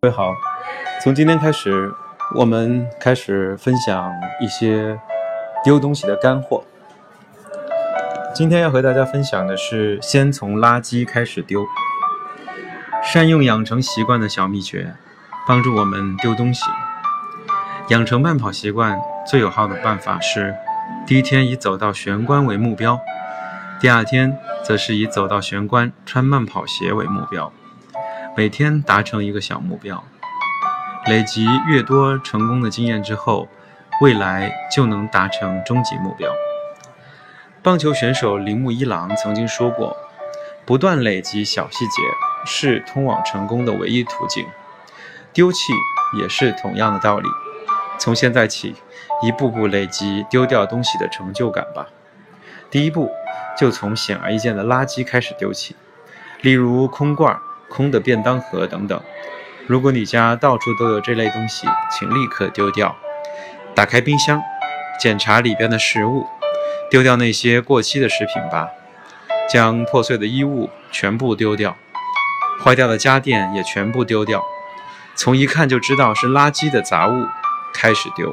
各位好，从今天开始，我们开始分享一些丢东西的干货。今天要和大家分享的是，先从垃圾开始丢，善用养成习惯的小秘诀，帮助我们丢东西。养成慢跑习惯最有效的办法是，第一天以走到玄关为目标，第二天则是以走到玄关穿慢跑鞋为目标。每天达成一个小目标，累积越多成功的经验之后，未来就能达成终极目标。棒球选手铃木一郎曾经说过：“不断累积小细节是通往成功的唯一途径。”丢弃也是同样的道理。从现在起，一步步累积丢掉东西的成就感吧。第一步，就从显而易见的垃圾开始丢弃，例如空罐。空的便当盒等等，如果你家到处都有这类东西，请立刻丢掉。打开冰箱，检查里边的食物，丢掉那些过期的食品吧。将破碎的衣物全部丢掉，坏掉的家电也全部丢掉。从一看就知道是垃圾的杂物开始丢。